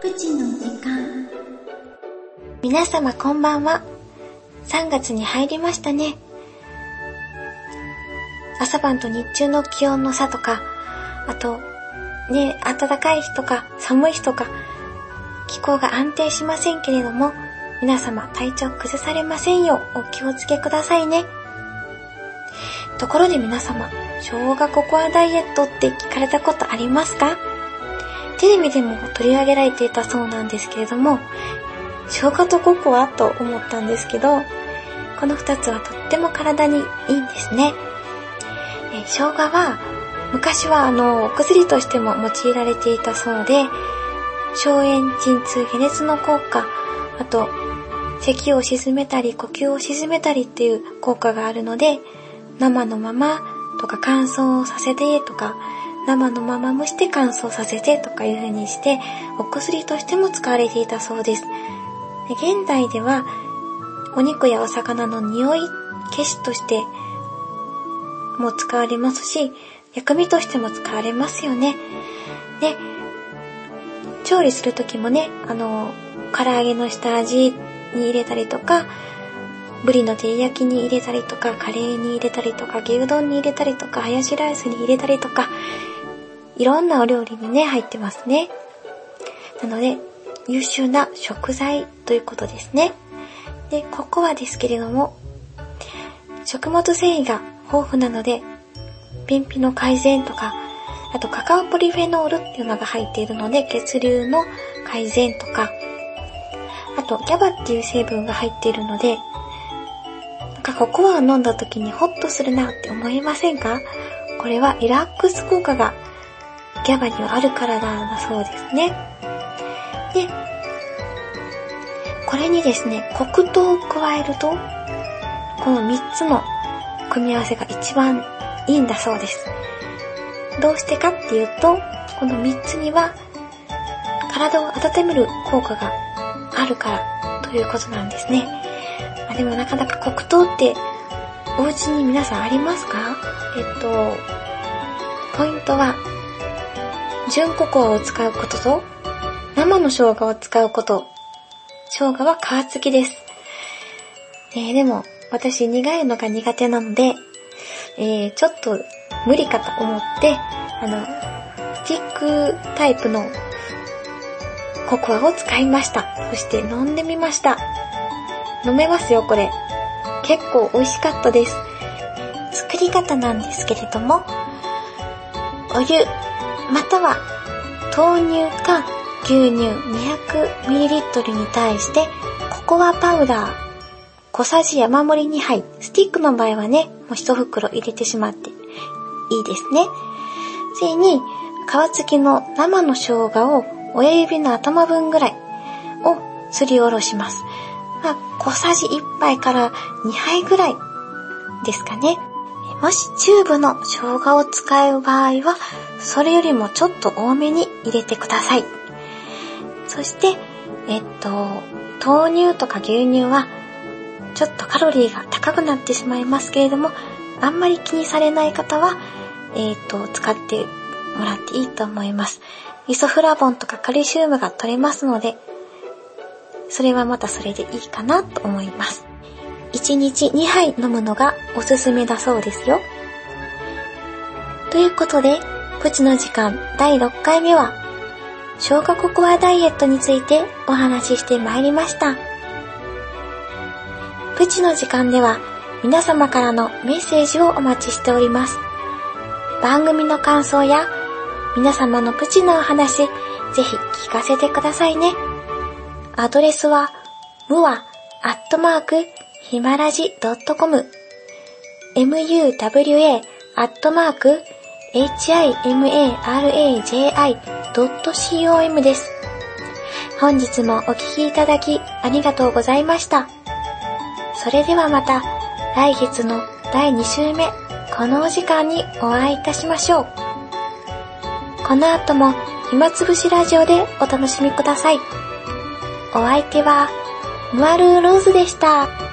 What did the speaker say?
プチの時間皆様こんばんは。3月に入りましたね。朝晩と日中の気温の差とか、あと、ね、暖かい日とか寒い日とか、気候が安定しませんけれども、皆様体調崩されませんようお気をつけくださいね。ところで皆様、生姜ココアダイエットって聞かれたことありますか？テレビでも取り上げられていたそうなんですけれども、生姜とココアと思ったんですけど、この二つはとっても体にいいんですね。え生姜は、昔はあの、お薬としても用いられていたそうで、消炎、鎮痛、解熱の効果、あと、咳を鎮めたり、呼吸を鎮めたりっていう効果があるので、生のままとか乾燥させてとか、生のまま蒸して乾燥させてとかいう風にして、お薬としても使われていたそうです。で現代では、お肉やお魚の匂い消しとしても使われますし、薬味としても使われますよね。で、調理するときもね、あの、唐揚げの下味に入れたりとか、ブリの照り焼きに入れたりとか、カレーに入れたりとか、牛丼に入れたりとか、ハヤシライスに入れたりとか、いろんなお料理にね、入ってますね。なので、優秀な食材ということですね。で、ココアですけれども、食物繊維が豊富なので、便秘の改善とか、あとカカオポリフェノールっていうのが入っているので、血流の改善とか、あと、ギャバっていう成分が入っているので、なんかココアを飲んだ時にホッとするなって思いませんか？これはリラックス効果がギャバにはあるからなんだそうですね。で、これにですね、黒糖を加えると、この3つの組み合わせが一番いいんだそうです。どうしてかっていうと、この3つには体を温める効果があるからということなんですね。あでもなかなか黒糖ってお家に皆さんありますか？えっと、ポイントは、純ココアを使うことと、生の生姜を使うこと。生姜は皮付きです。えー、でも、私苦いのが苦手なので、えー、ちょっと無理かと思って、あの、スティックタイプのココアを使いました。そして飲んでみました。飲めますよ、これ。結構美味しかったです。作り方なんですけれども、お湯、または豆乳か牛乳 200ml に対してココアパウダー小さじ山盛り2杯、スティックの場合はね、もう一袋入れてしまっていいですね。次に、皮付きの生の生姜を親指の頭分ぐらいをすりおろします。まあ、小さじ1杯から2杯ぐらいですかね。もしチューブの生姜を使う場合は、それよりもちょっと多めに入れてください。そして、えっと、豆乳とか牛乳は、ちょっとカロリーが高くなってしまいますけれども、あんまり気にされない方は、えっと、使ってもらっていいと思います。イソフラボンとかカルシウムが取れますので、それはまたそれでいいかなと思います。1日2杯飲むのがおすすめだそうですよ。ということで、プチの時間第6回目は、消化ココアダイエットについてお話ししてまいりました。プチの時間では皆様からのメッセージをお待ちしております。番組の感想や皆様のプチのお話、ぜひ聞かせてくださいね。アドレスは、むわ、アットマーク、ひまらじ .com、muwa、アットマーク、himaraji.com です。本日もお聞きいただきありがとうございました。それではまた来月の第2週目、このお時間にお会いいたしましょう。この後も暇つぶしラジオでお楽しみください。お相手は、ムアルーローズでした。